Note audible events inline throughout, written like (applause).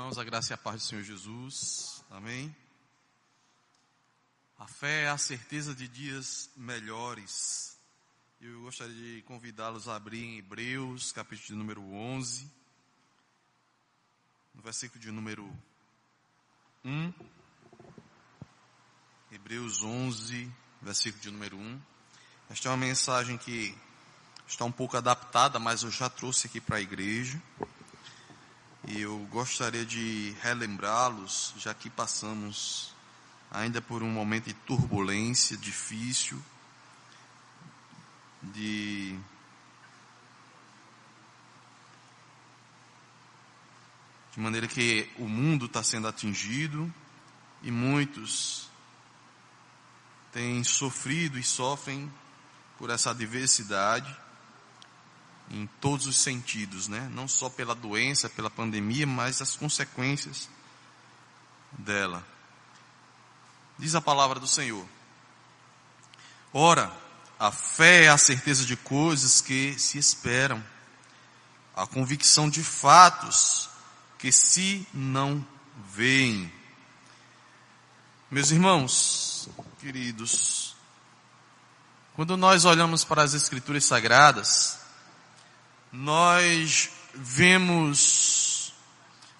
irmãos, a graça e a paz do Senhor Jesus. Amém. A fé é a certeza de dias melhores. Eu gostaria de convidá-los a abrir em Hebreus, capítulo número 11, no versículo de número 1. Hebreus 11, versículo de número 1. Esta é uma mensagem que está um pouco adaptada, mas eu já trouxe aqui para a igreja. E eu gostaria de relembrá-los, já que passamos ainda por um momento de turbulência difícil, de de maneira que o mundo está sendo atingido e muitos têm sofrido e sofrem por essa adversidade em todos os sentidos, né? Não só pela doença, pela pandemia, mas as consequências dela. Diz a palavra do Senhor. Ora, a fé é a certeza de coisas que se esperam, a convicção de fatos que se não veem. Meus irmãos, queridos, quando nós olhamos para as Escrituras Sagradas, nós vemos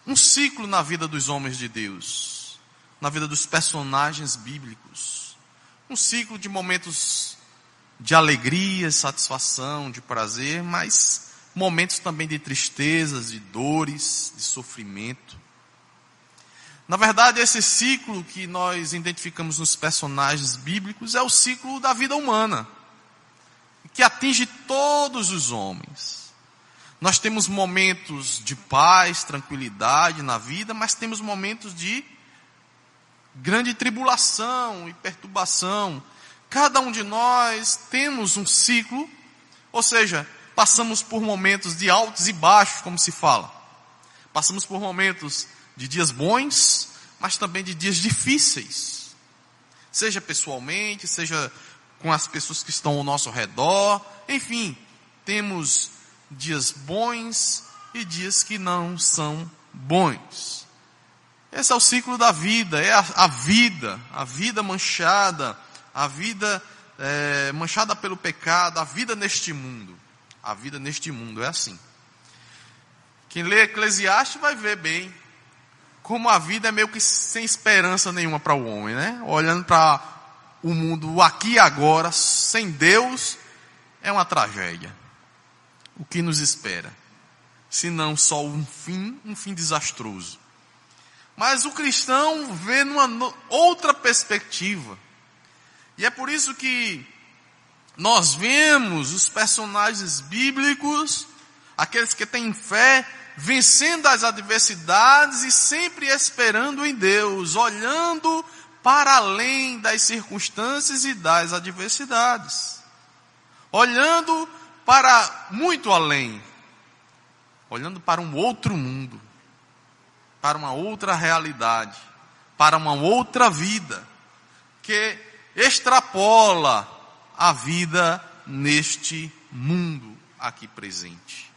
um ciclo na vida dos homens de Deus, na vida dos personagens bíblicos. Um ciclo de momentos de alegria, satisfação, de prazer, mas momentos também de tristezas, de dores, de sofrimento. Na verdade, esse ciclo que nós identificamos nos personagens bíblicos é o ciclo da vida humana, que atinge todos os homens. Nós temos momentos de paz, tranquilidade na vida, mas temos momentos de grande tribulação e perturbação. Cada um de nós temos um ciclo, ou seja, passamos por momentos de altos e baixos, como se fala. Passamos por momentos de dias bons, mas também de dias difíceis. Seja pessoalmente, seja com as pessoas que estão ao nosso redor, enfim, temos dias bons e dias que não são bons. Esse é o ciclo da vida, é a, a vida, a vida manchada, a vida é, manchada pelo pecado, a vida neste mundo. A vida neste mundo é assim. Quem lê Eclesiastes vai ver bem como a vida é meio que sem esperança nenhuma para o homem, né? Olhando para o mundo aqui e agora, sem Deus, é uma tragédia o que nos espera, se não só um fim, um fim desastroso. Mas o cristão vê numa outra perspectiva. E é por isso que nós vemos os personagens bíblicos, aqueles que têm fé, vencendo as adversidades e sempre esperando em Deus, olhando para além das circunstâncias e das adversidades. Olhando para muito além, olhando para um outro mundo, para uma outra realidade, para uma outra vida, que extrapola a vida neste mundo aqui presente.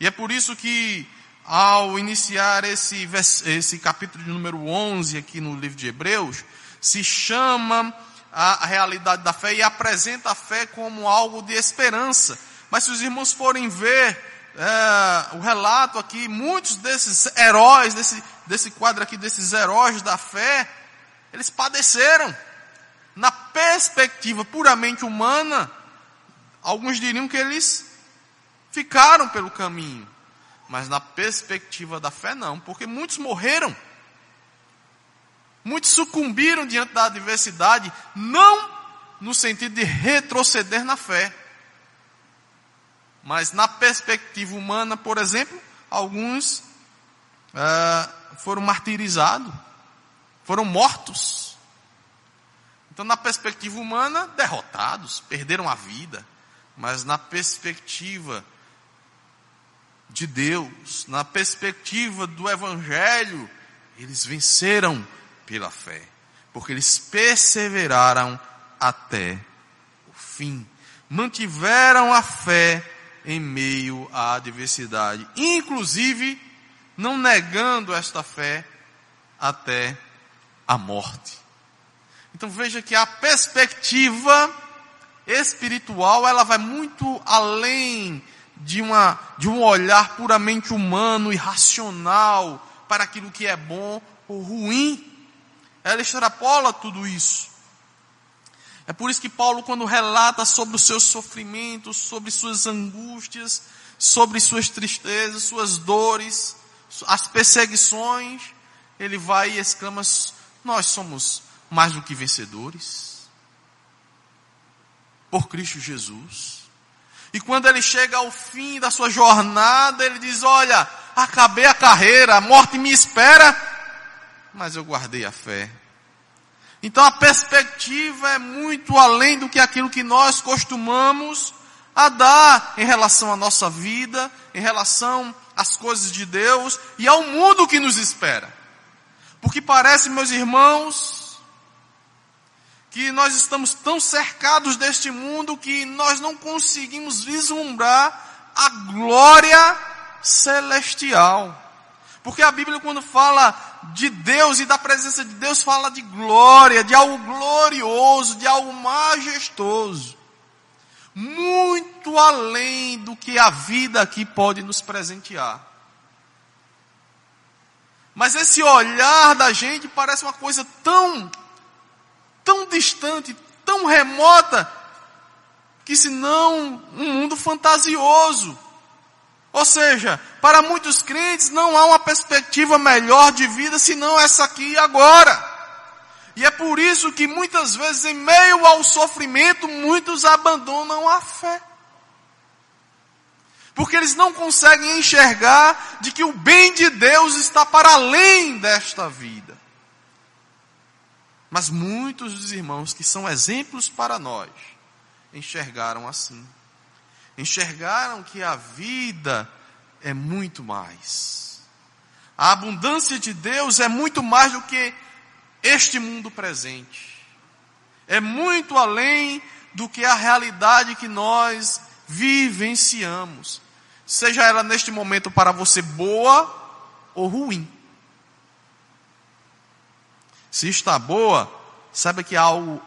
E é por isso que, ao iniciar esse, esse capítulo de número 11 aqui no livro de Hebreus, se chama a, a realidade da fé e apresenta a fé como algo de esperança. Mas se os irmãos forem ver é, o relato aqui, muitos desses heróis, desse, desse quadro aqui, desses heróis da fé, eles padeceram. Na perspectiva puramente humana, alguns diriam que eles ficaram pelo caminho. Mas na perspectiva da fé, não, porque muitos morreram. Muitos sucumbiram diante da adversidade, não no sentido de retroceder na fé, mas na perspectiva humana, por exemplo, alguns é, foram martirizados, foram mortos. Então, na perspectiva humana, derrotados, perderam a vida, mas na perspectiva de Deus, na perspectiva do Evangelho, eles venceram pela fé, porque eles perseveraram até o fim, mantiveram a fé em meio à adversidade, inclusive não negando esta fé até a morte. Então veja que a perspectiva espiritual, ela vai muito além de, uma, de um olhar puramente humano e racional para aquilo que é bom ou ruim. Ela extrapola tudo isso. É por isso que Paulo, quando relata sobre os seus sofrimentos, sobre suas angústias, sobre suas tristezas, suas dores, as perseguições, ele vai e exclama: Nós somos mais do que vencedores por Cristo Jesus. E quando ele chega ao fim da sua jornada, ele diz: Olha, acabei a carreira, a morte me espera, mas eu guardei a fé. Então a perspectiva é muito além do que aquilo que nós costumamos a dar em relação à nossa vida, em relação às coisas de Deus e ao mundo que nos espera. Porque parece, meus irmãos, que nós estamos tão cercados deste mundo que nós não conseguimos vislumbrar a glória celestial. Porque a Bíblia, quando fala de Deus e da presença de Deus, fala de glória, de algo glorioso, de algo majestoso. Muito além do que a vida aqui pode nos presentear. Mas esse olhar da gente parece uma coisa tão, tão distante, tão remota, que senão um mundo fantasioso. Ou seja, para muitos crentes não há uma perspectiva melhor de vida senão essa aqui e agora. E é por isso que muitas vezes, em meio ao sofrimento, muitos abandonam a fé. Porque eles não conseguem enxergar de que o bem de Deus está para além desta vida. Mas muitos dos irmãos que são exemplos para nós enxergaram assim enxergaram que a vida é muito mais. A abundância de Deus é muito mais do que este mundo presente. É muito além do que a realidade que nós vivenciamos. Seja ela neste momento para você boa ou ruim. Se está boa, saiba que há algo,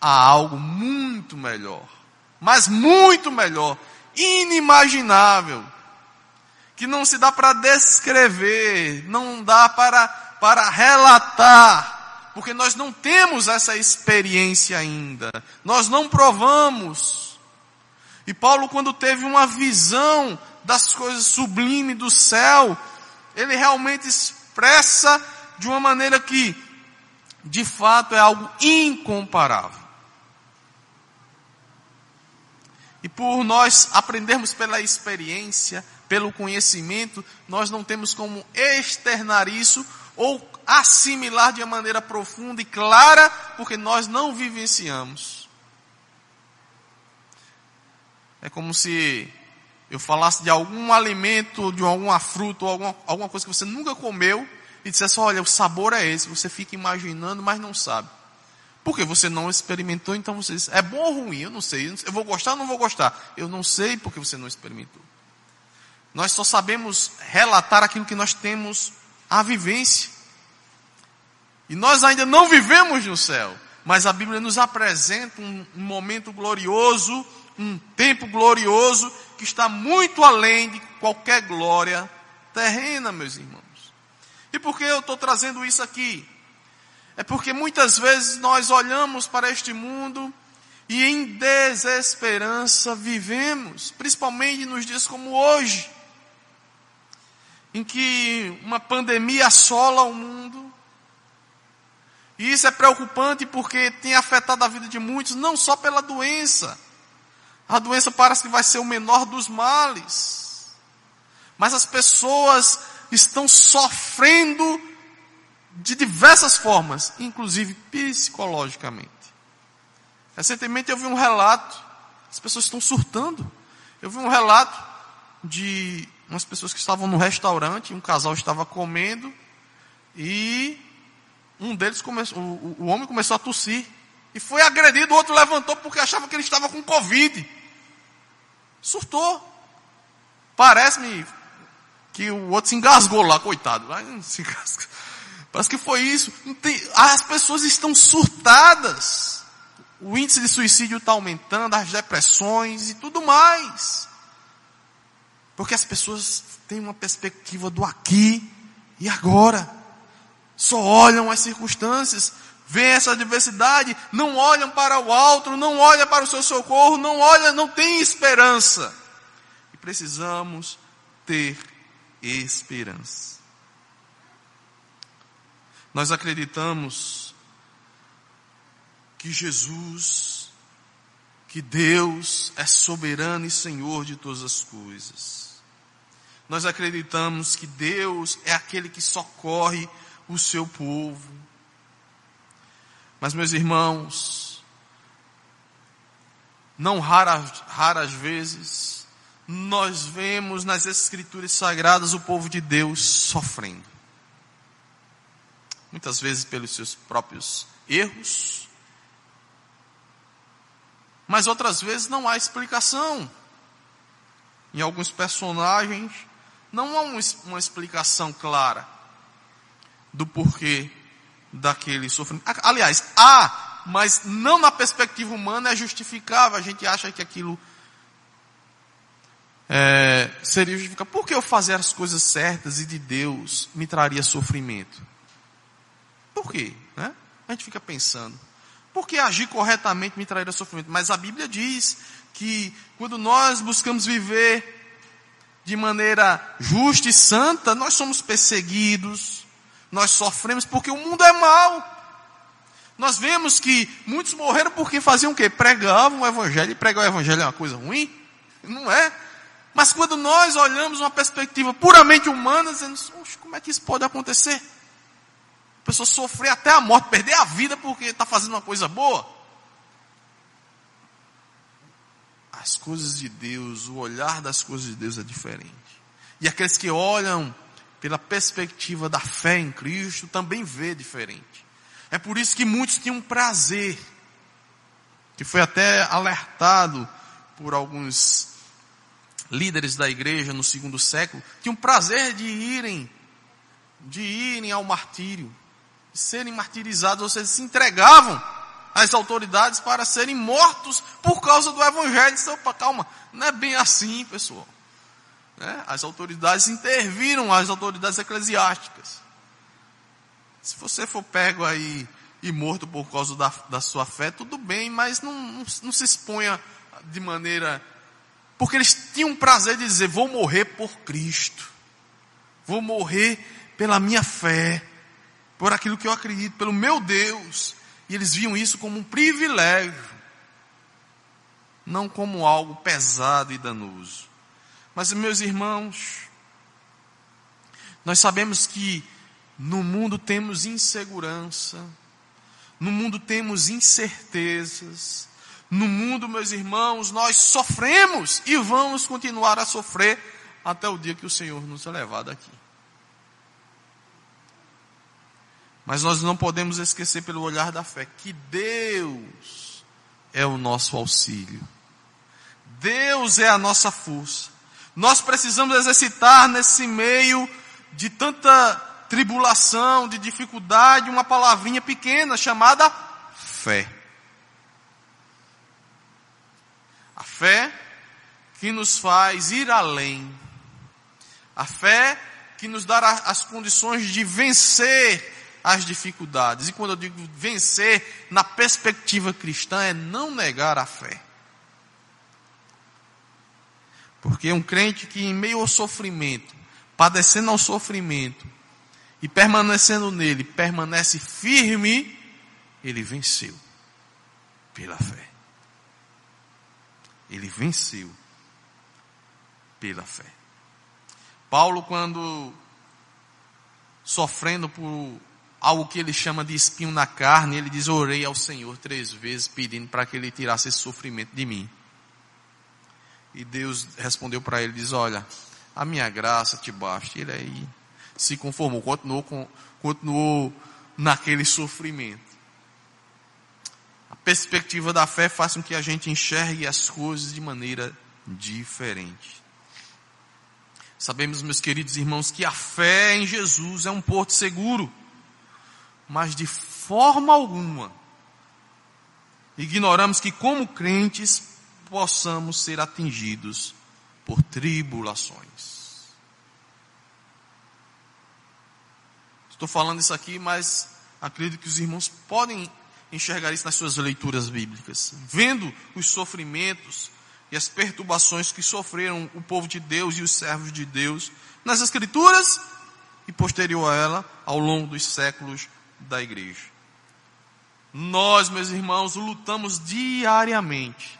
há algo muito melhor mas muito melhor, inimaginável, que não se dá para descrever, não dá para, para relatar, porque nós não temos essa experiência ainda, nós não provamos. E Paulo, quando teve uma visão das coisas sublimes do céu, ele realmente expressa de uma maneira que, de fato, é algo incomparável. E por nós aprendermos pela experiência, pelo conhecimento, nós não temos como externar isso ou assimilar de uma maneira profunda e clara, porque nós não vivenciamos. É como se eu falasse de algum alimento, de alguma fruta ou alguma, alguma coisa que você nunca comeu e dissesse, olha, o sabor é esse, você fica imaginando, mas não sabe. Porque você não experimentou, então você diz, é bom ou ruim? Eu não sei. Eu vou gostar ou não vou gostar? Eu não sei porque você não experimentou. Nós só sabemos relatar aquilo que nós temos a vivência. E nós ainda não vivemos no céu. Mas a Bíblia nos apresenta um, um momento glorioso, um tempo glorioso, que está muito além de qualquer glória terrena, meus irmãos. E por que eu estou trazendo isso aqui? É porque muitas vezes nós olhamos para este mundo e em desesperança vivemos, principalmente nos dias como hoje, em que uma pandemia assola o mundo. E isso é preocupante porque tem afetado a vida de muitos, não só pela doença. A doença parece que vai ser o menor dos males. Mas as pessoas estão sofrendo de diversas formas, inclusive psicologicamente. Recentemente eu vi um relato, as pessoas estão surtando. Eu vi um relato de umas pessoas que estavam no restaurante, um casal estava comendo e um deles começou, o, o homem começou a tossir e foi agredido, o outro levantou porque achava que ele estava com Covid. Surtou. Parece-me que o outro se engasgou lá, coitado. (laughs) Se Parece que foi isso. As pessoas estão surtadas. O índice de suicídio está aumentando, as depressões e tudo mais. Porque as pessoas têm uma perspectiva do aqui e agora. Só olham as circunstâncias, veem essa diversidade, não olham para o alto, não olham para o seu socorro, não olham, não tem esperança. E precisamos ter esperança. Nós acreditamos que Jesus, que Deus é soberano e Senhor de todas as coisas. Nós acreditamos que Deus é aquele que socorre o seu povo. Mas, meus irmãos, não raras, raras vezes, nós vemos nas Escrituras Sagradas o povo de Deus sofrendo. Muitas vezes pelos seus próprios erros, mas outras vezes não há explicação. Em alguns personagens, não há uma explicação clara do porquê daquele sofrimento. Aliás, há, mas não na perspectiva humana é justificável. A gente acha que aquilo é, seria justificar. Por que eu fazer as coisas certas e de Deus me traria sofrimento? Por quê? Né? A gente fica pensando. Por que agir corretamente me traria sofrimento? Mas a Bíblia diz que quando nós buscamos viver de maneira justa e santa, nós somos perseguidos, nós sofremos porque o mundo é mau. Nós vemos que muitos morreram porque faziam o quê? Pregavam o evangelho. E pregar o evangelho é uma coisa ruim? Não é. Mas quando nós olhamos uma perspectiva puramente humana, dizendo, como é que isso pode acontecer? A pessoa sofrer até a morte, perder a vida porque está fazendo uma coisa boa. As coisas de Deus, o olhar das coisas de Deus é diferente. E aqueles que olham pela perspectiva da fé em Cristo também vê diferente. É por isso que muitos tinham prazer, que foi até alertado por alguns líderes da igreja no segundo século, tinham prazer de irem, de irem ao martírio, serem martirizados, ou seja, se entregavam às autoridades para serem mortos por causa do evangelho. Opa, calma, não é bem assim, pessoal. Né? As autoridades interviram, as autoridades eclesiásticas. Se você for pego aí e morto por causa da, da sua fé, tudo bem, mas não, não, não se exponha de maneira porque eles tinham prazer de dizer: vou morrer por Cristo, vou morrer pela minha fé, por aquilo que eu acredito, pelo meu Deus. E eles viam isso como um privilégio, não como algo pesado e danoso. Mas, meus irmãos, nós sabemos que no mundo temos insegurança, no mundo temos incertezas, no mundo, meus irmãos, nós sofremos e vamos continuar a sofrer até o dia que o Senhor nos levar daqui. Mas nós não podemos esquecer pelo olhar da fé que Deus é o nosso auxílio. Deus é a nossa força. Nós precisamos exercitar nesse meio de tanta tribulação, de dificuldade, uma palavrinha pequena chamada fé. A fé que nos faz ir além. A fé que nos dá as condições de vencer as dificuldades. E quando eu digo vencer na perspectiva cristã, é não negar a fé. Porque um crente que em meio ao sofrimento, padecendo ao sofrimento e permanecendo nele, permanece firme, ele venceu pela fé. Ele venceu pela fé. Paulo, quando sofrendo por algo que ele chama de espinho na carne, ele diz: Orei ao Senhor três vezes pedindo para que ele tirasse esse sofrimento de mim. E Deus respondeu para ele: Diz, Olha, a minha graça te basta. Ele aí se conformou, continuou, continuou naquele sofrimento perspectiva da fé faz com que a gente enxergue as coisas de maneira diferente. Sabemos, meus queridos irmãos, que a fé em Jesus é um porto seguro, mas de forma alguma ignoramos que, como crentes, possamos ser atingidos por tribulações. Estou falando isso aqui, mas acredito que os irmãos podem enxergar isso nas suas leituras bíblicas. Vendo os sofrimentos e as perturbações que sofreram o povo de Deus e os servos de Deus nas Escrituras e posterior a ela ao longo dos séculos da igreja. Nós, meus irmãos, lutamos diariamente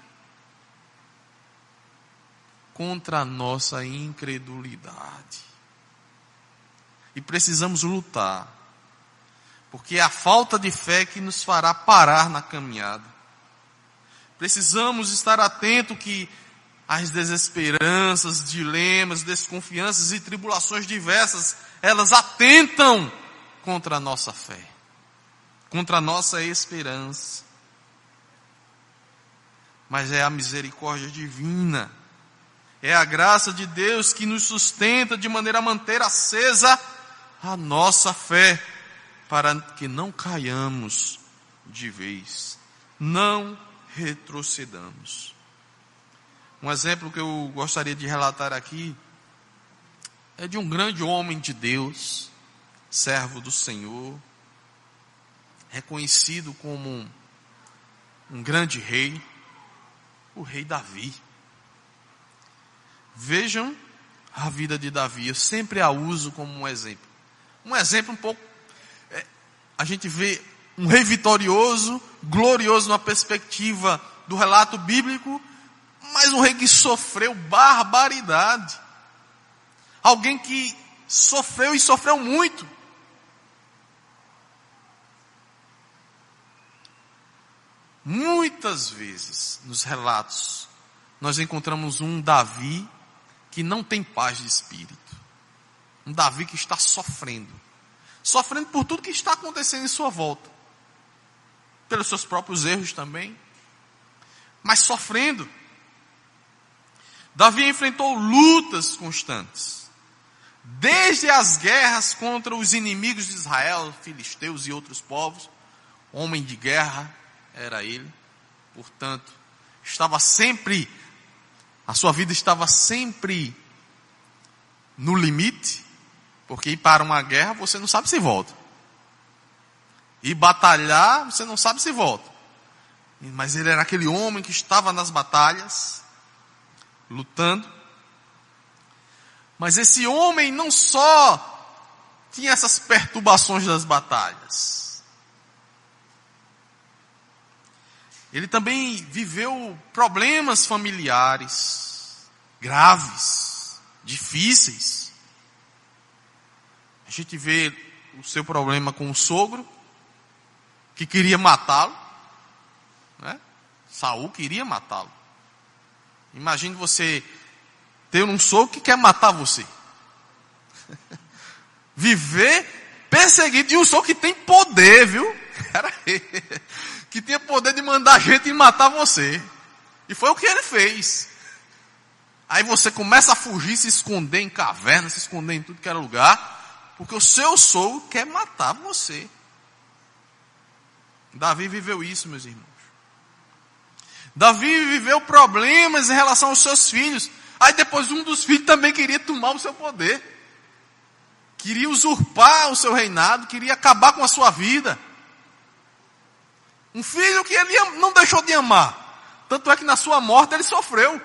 contra a nossa incredulidade. E precisamos lutar, porque é a falta de fé que nos fará parar na caminhada. Precisamos estar atento que as desesperanças, dilemas, desconfianças e tribulações diversas, elas atentam contra a nossa fé contra a nossa esperança. Mas é a misericórdia divina, é a graça de Deus que nos sustenta de maneira a manter acesa a nossa fé, para que não caiamos de vez, não retrocedamos. Um exemplo que eu gostaria de relatar aqui é de um grande homem de Deus, servo do Senhor, reconhecido como um, um grande rei, o rei Davi. Vejam a vida de Davi, eu sempre a uso como um exemplo. Um exemplo um pouco. É, a gente vê um rei vitorioso, glorioso na perspectiva do relato bíblico, mas um rei que sofreu barbaridade. Alguém que sofreu e sofreu muito. Muitas vezes, nos relatos, nós encontramos um Davi que não tem paz de espírito. Um Davi que está sofrendo. Sofrendo por tudo que está acontecendo em sua volta. Pelos seus próprios erros também. Mas sofrendo. Davi enfrentou lutas constantes. Desde as guerras contra os inimigos de Israel, filisteus e outros povos. Homem de guerra, era ele. Portanto, estava sempre, a sua vida estava sempre no limite, porque ir para uma guerra você não sabe se volta. E batalhar você não sabe se volta. Mas ele era aquele homem que estava nas batalhas, lutando. Mas esse homem não só tinha essas perturbações das batalhas, Ele também viveu problemas familiares graves, difíceis. A gente vê o seu problema com o sogro, que queria matá-lo. Né? Saul queria matá-lo. Imagine você ter um sogro que quer matar você. (laughs) Viver perseguido de um sogro que tem poder, viu? (laughs) que tinha poder de mandar gente e matar você. E foi o que ele fez. Aí você começa a fugir, se esconder em cavernas, se esconder em tudo que era lugar, porque o seu sogro quer matar você. Davi viveu isso, meus irmãos. Davi viveu problemas em relação aos seus filhos. Aí depois um dos filhos também queria tomar o seu poder. Queria usurpar o seu reinado, queria acabar com a sua vida. Um filho que ele não deixou de amar. Tanto é que na sua morte ele sofreu.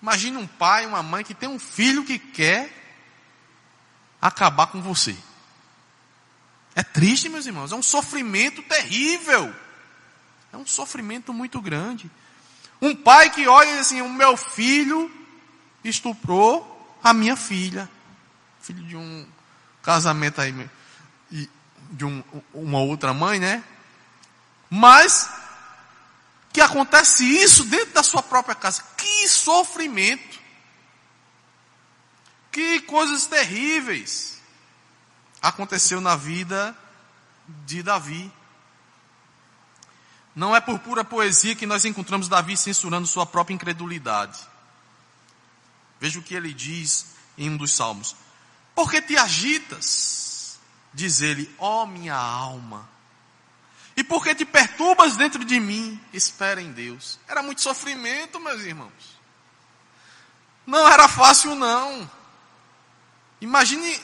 Imagine um pai, uma mãe que tem um filho que quer acabar com você. É triste, meus irmãos. É um sofrimento terrível. É um sofrimento muito grande. Um pai que olha assim: o meu filho estuprou a minha filha. Filho de um casamento aí de um, uma outra mãe, né? Mas que acontece isso dentro da sua própria casa. Que sofrimento! Que coisas terríveis aconteceu na vida de Davi. Não é por pura poesia que nós encontramos Davi censurando sua própria incredulidade. Veja o que ele diz em um dos salmos. Porque te agitas, diz ele, ó oh, minha alma. E porque te perturbas dentro de mim, espera em Deus. Era muito sofrimento, meus irmãos. Não era fácil, não. Imagine,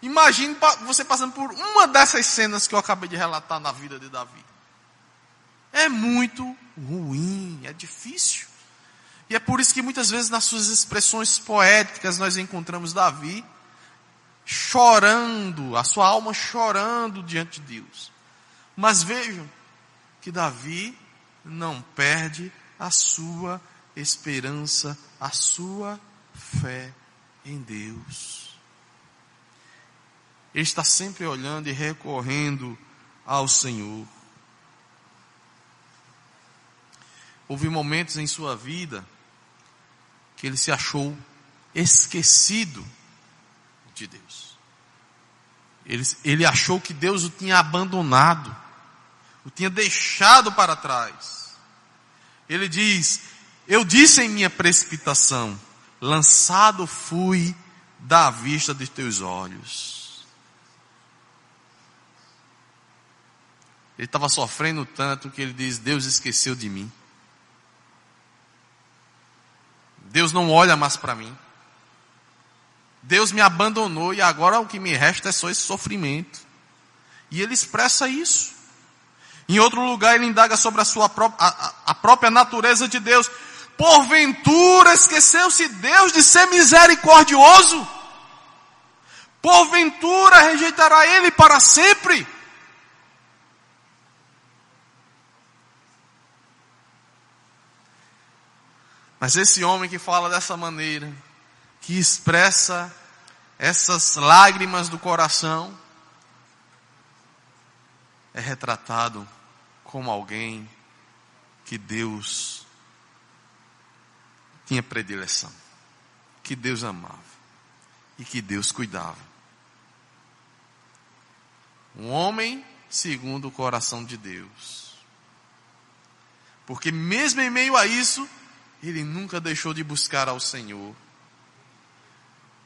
imagine você passando por uma dessas cenas que eu acabei de relatar na vida de Davi. É muito ruim, é difícil. E é por isso que muitas vezes nas suas expressões poéticas nós encontramos Davi chorando, a sua alma chorando diante de Deus. Mas vejam que Davi não perde a sua esperança, a sua fé em Deus. Ele está sempre olhando e recorrendo ao Senhor. Houve momentos em sua vida que ele se achou esquecido de Deus. Ele, ele achou que Deus o tinha abandonado, o tinha deixado para trás. Ele diz: Eu disse em minha precipitação, lançado fui da vista de teus olhos. Ele estava sofrendo tanto que ele diz: Deus esqueceu de mim. Deus não olha mais para mim. Deus me abandonou e agora o que me resta é só esse sofrimento. E ele expressa isso. Em outro lugar ele indaga sobre a sua própria, a, a própria natureza de Deus. Porventura esqueceu-se Deus de ser misericordioso? Porventura rejeitará ele para sempre? Mas esse homem que fala dessa maneira, que expressa essas lágrimas do coração, é retratado como alguém que Deus tinha predileção, que Deus amava e que Deus cuidava. Um homem segundo o coração de Deus. Porque mesmo em meio a isso, ele nunca deixou de buscar ao Senhor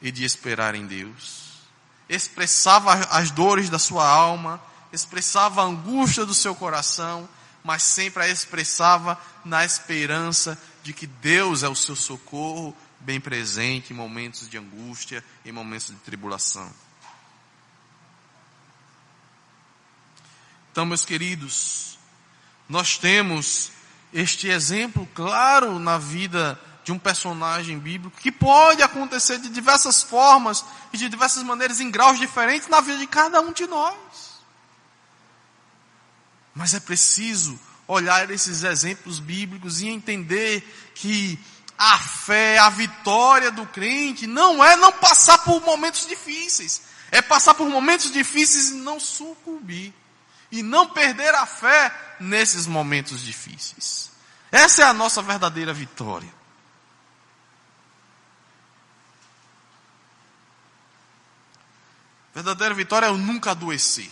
e de esperar em Deus. Expressava as dores da sua alma, expressava a angústia do seu coração, mas sempre a expressava na esperança de que Deus é o seu socorro bem presente em momentos de angústia, em momentos de tribulação. Então, meus queridos, nós temos este exemplo claro na vida de um personagem bíblico que pode acontecer de diversas formas e de diversas maneiras em graus diferentes na vida de cada um de nós. Mas é preciso olhar esses exemplos bíblicos e entender que a fé, a vitória do crente não é não passar por momentos difíceis, é passar por momentos difíceis e não sucumbir e não perder a fé nesses momentos difíceis. Essa é a nossa verdadeira vitória. Verdadeira vitória é eu nunca adoecer.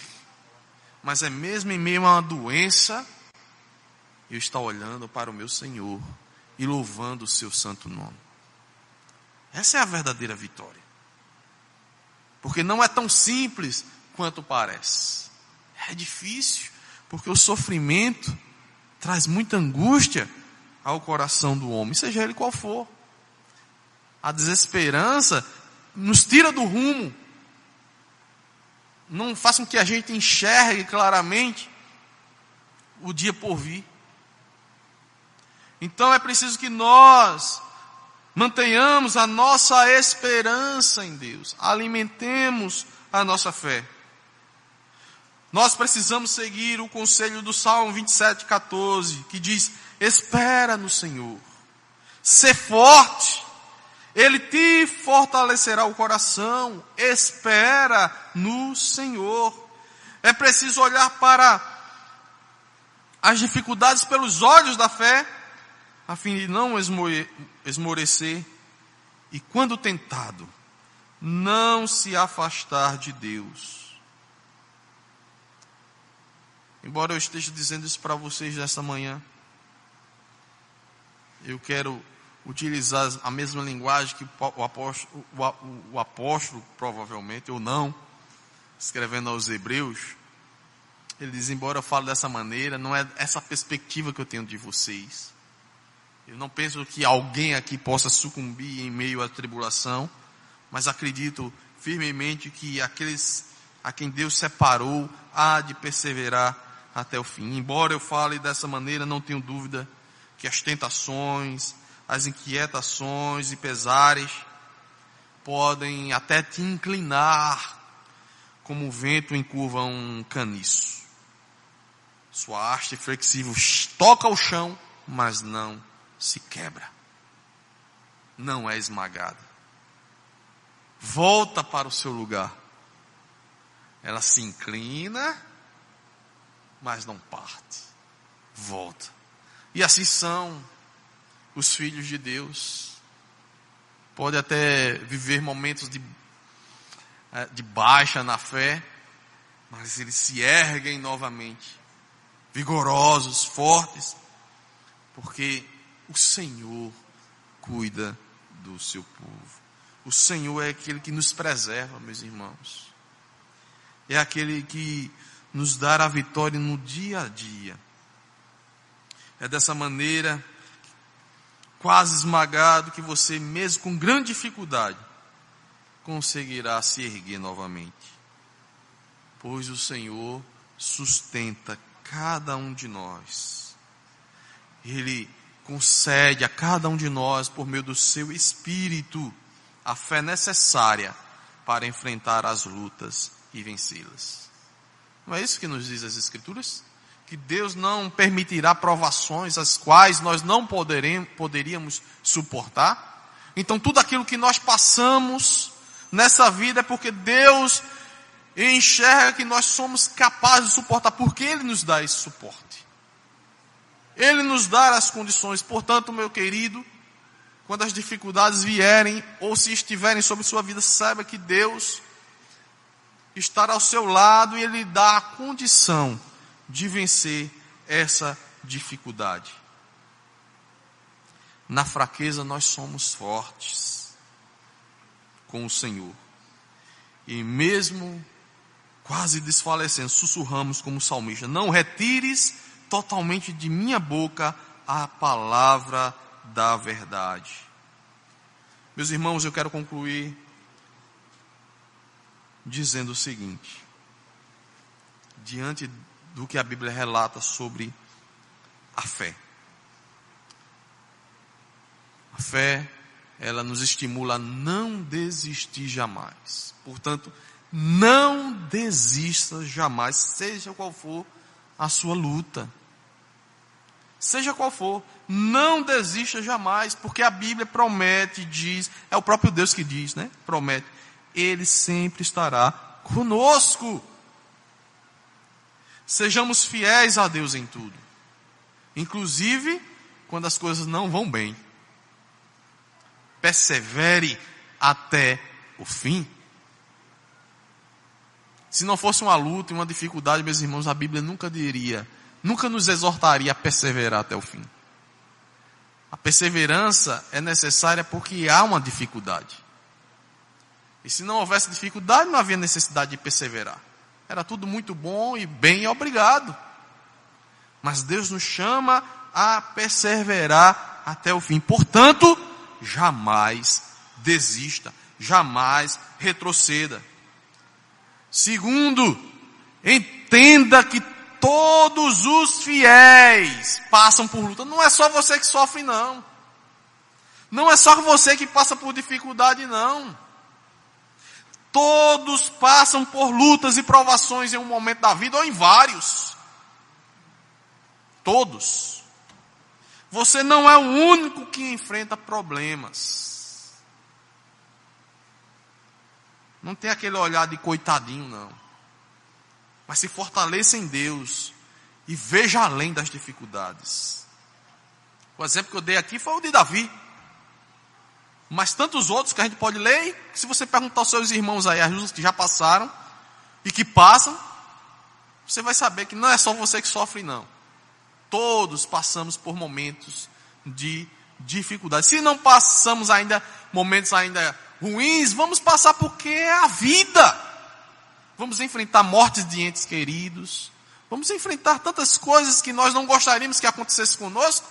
Mas é mesmo em meio a uma doença, eu estar olhando para o meu Senhor e louvando o seu santo nome. Essa é a verdadeira vitória. Porque não é tão simples quanto parece. É difícil, porque o sofrimento traz muita angústia ao coração do homem, seja ele qual for. A desesperança nos tira do rumo, não faz com que a gente enxergue claramente o dia por vir. Então é preciso que nós mantenhamos a nossa esperança em Deus, alimentemos a nossa fé. Nós precisamos seguir o conselho do Salmo 27, 14, que diz: Espera no Senhor, ser forte, Ele te fortalecerá o coração, espera no Senhor. É preciso olhar para as dificuldades pelos olhos da fé, a fim de não esmorecer, e quando tentado, não se afastar de Deus Embora eu esteja dizendo isso para vocês nesta manhã, eu quero utilizar a mesma linguagem que o apóstolo, o, apóstolo provavelmente, ou não, escrevendo aos Hebreus, ele diz: embora eu fale dessa maneira, não é essa perspectiva que eu tenho de vocês. Eu não penso que alguém aqui possa sucumbir em meio à tribulação, mas acredito firmemente que aqueles a quem Deus separou há de perseverar até o fim. Embora eu fale dessa maneira, não tenho dúvida que as tentações, as inquietações e pesares podem até te inclinar como o vento encurva um caniço. Sua haste flexível toca o chão, mas não se quebra. Não é esmagada. Volta para o seu lugar. Ela se inclina, mas não parte. Volta. E assim são os filhos de Deus. Pode até viver momentos de, eh, de baixa na fé, mas eles se erguem novamente, vigorosos, fortes, porque o Senhor cuida do seu povo. O Senhor é aquele que nos preserva, meus irmãos. É aquele que nos dá a vitória no dia a dia. É dessa maneira, quase esmagado, que você, mesmo com grande dificuldade, conseguirá se erguer novamente. Pois o Senhor sustenta cada um de nós. Ele concede a cada um de nós, por meio do seu Espírito, a fé necessária para enfrentar as lutas e vencê-las. Não é isso que nos diz as Escrituras? Que Deus não permitirá provações as quais nós não poderemos, poderíamos suportar. Então, tudo aquilo que nós passamos nessa vida é porque Deus enxerga que nós somos capazes de suportar, porque Ele nos dá esse suporte. Ele nos dá as condições. Portanto, meu querido, quando as dificuldades vierem ou se estiverem sobre sua vida, saiba que Deus estará ao seu lado e Ele dá a condição de vencer essa dificuldade. Na fraqueza nós somos fortes com o Senhor. E mesmo quase desfalecendo, sussurramos como salmista: Não retires totalmente de minha boca a palavra da verdade. Meus irmãos, eu quero concluir dizendo o seguinte: diante do que a Bíblia relata sobre a fé. A fé, ela nos estimula a não desistir jamais. Portanto, não desista jamais, seja qual for a sua luta. Seja qual for, não desista jamais, porque a Bíblia promete, diz, é o próprio Deus que diz, né? Promete, Ele sempre estará conosco. Sejamos fiéis a Deus em tudo, inclusive quando as coisas não vão bem. Persevere até o fim. Se não fosse uma luta e uma dificuldade, meus irmãos, a Bíblia nunca diria nunca nos exortaria a perseverar até o fim. A perseverança é necessária porque há uma dificuldade. E se não houvesse dificuldade, não havia necessidade de perseverar. Era tudo muito bom e bem obrigado. Mas Deus nos chama a perseverar até o fim. Portanto, jamais desista, jamais retroceda. Segundo, entenda que Todos os fiéis passam por luta. Não é só você que sofre, não. Não é só você que passa por dificuldade, não. Todos passam por lutas e provações em um momento da vida ou em vários. Todos. Você não é o único que enfrenta problemas. Não tem aquele olhar de coitadinho, não mas se fortaleça em Deus e veja além das dificuldades. O exemplo que eu dei aqui foi o de Davi. Mas tantos outros que a gente pode ler, e se você perguntar aos seus irmãos aí, as que já passaram e que passam, você vai saber que não é só você que sofre, não. Todos passamos por momentos de dificuldades. Se não passamos ainda momentos ainda ruins, vamos passar porque é a vida. Vamos enfrentar mortes de entes queridos. Vamos enfrentar tantas coisas que nós não gostaríamos que acontecesse conosco,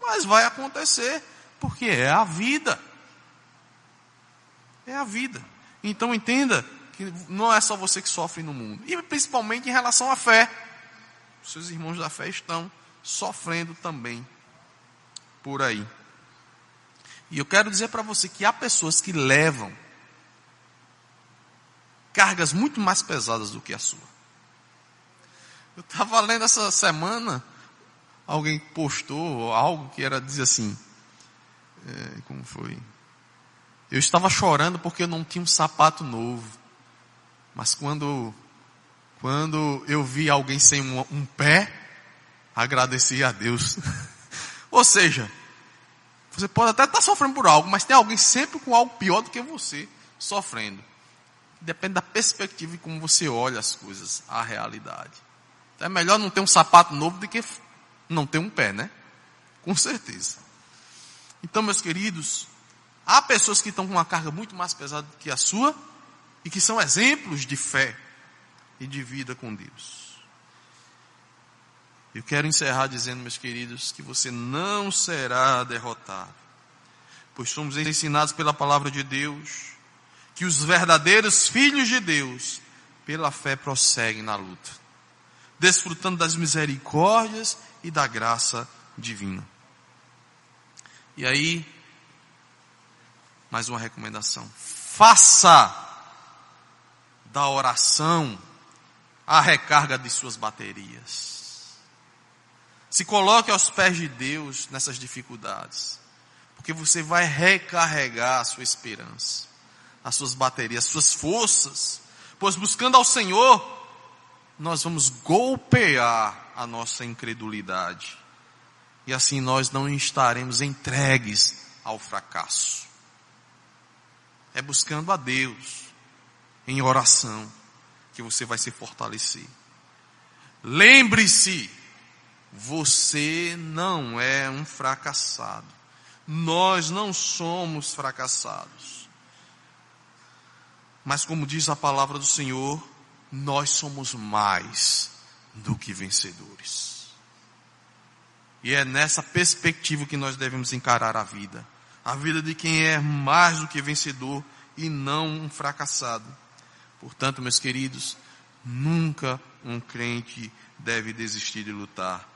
mas vai acontecer porque é a vida. É a vida. Então entenda que não é só você que sofre no mundo. E principalmente em relação à fé. Os seus irmãos da fé estão sofrendo também por aí. E eu quero dizer para você que há pessoas que levam cargas muito mais pesadas do que a sua. Eu estava lendo essa semana, alguém postou algo que era dizer assim, é, como foi? Eu estava chorando porque eu não tinha um sapato novo. Mas quando, quando eu vi alguém sem um, um pé, agradeci a Deus. (laughs) Ou seja, você pode até estar sofrendo por algo, mas tem alguém sempre com algo pior do que você sofrendo. Depende da perspectiva e como você olha as coisas, a realidade. Então é melhor não ter um sapato novo do que não ter um pé, né? Com certeza. Então, meus queridos, há pessoas que estão com uma carga muito mais pesada do que a sua e que são exemplos de fé e de vida com Deus. Eu quero encerrar dizendo, meus queridos, que você não será derrotado, pois somos ensinados pela palavra de Deus que os verdadeiros filhos de Deus, pela fé, prosseguem na luta, desfrutando das misericórdias e da graça divina. E aí, mais uma recomendação: faça da oração a recarga de suas baterias. Se coloque aos pés de Deus nessas dificuldades, porque você vai recarregar a sua esperança, as suas baterias, as suas forças, pois buscando ao Senhor, nós vamos golpear a nossa incredulidade, e assim nós não estaremos entregues ao fracasso. É buscando a Deus, em oração, que você vai se fortalecer. Lembre-se, você não é um fracassado. Nós não somos fracassados. Mas como diz a palavra do Senhor, nós somos mais do que vencedores. E é nessa perspectiva que nós devemos encarar a vida. A vida de quem é mais do que vencedor e não um fracassado. Portanto, meus queridos, nunca um crente deve desistir de lutar,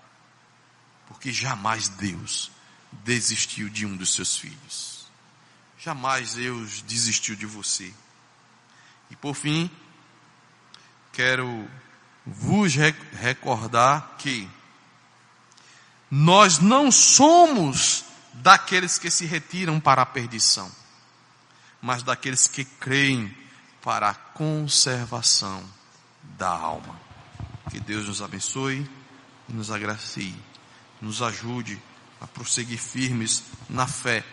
porque jamais Deus desistiu de um dos seus filhos. Jamais Deus desistiu de você. E por fim, quero vos recordar que nós não somos daqueles que se retiram para a perdição, mas daqueles que creem para a conservação da alma. Que Deus nos abençoe e nos agracie, nos ajude a prosseguir firmes na fé,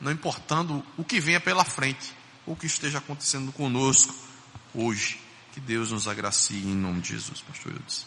não importando o que venha pela frente, ou o que esteja acontecendo conosco hoje. Que Deus nos agracie em nome de Jesus, pastor Eudes.